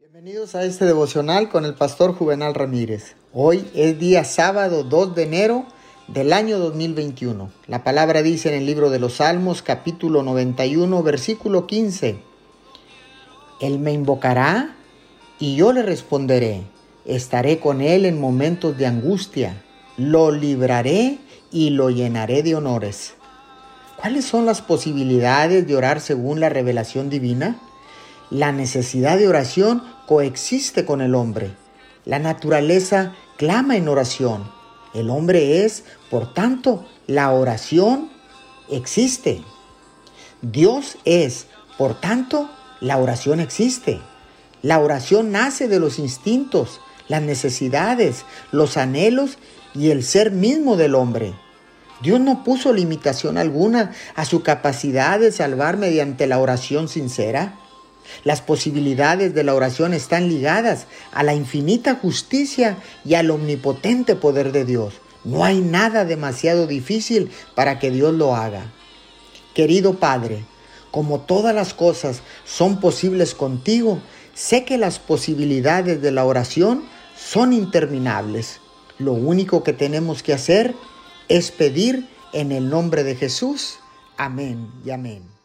Bienvenidos a este devocional con el pastor Juvenal Ramírez. Hoy es día sábado 2 de enero del año 2021. La palabra dice en el libro de los Salmos capítulo 91 versículo 15. Él me invocará y yo le responderé. Estaré con él en momentos de angustia. Lo libraré y lo llenaré de honores. ¿Cuáles son las posibilidades de orar según la revelación divina? La necesidad de oración coexiste con el hombre. La naturaleza clama en oración. El hombre es, por tanto, la oración existe. Dios es, por tanto, la oración existe. La oración nace de los instintos, las necesidades, los anhelos y el ser mismo del hombre. Dios no puso limitación alguna a su capacidad de salvar mediante la oración sincera. Las posibilidades de la oración están ligadas a la infinita justicia y al omnipotente poder de Dios. No hay nada demasiado difícil para que Dios lo haga. Querido Padre, como todas las cosas son posibles contigo, sé que las posibilidades de la oración son interminables. Lo único que tenemos que hacer es pedir en el nombre de Jesús. Amén y amén.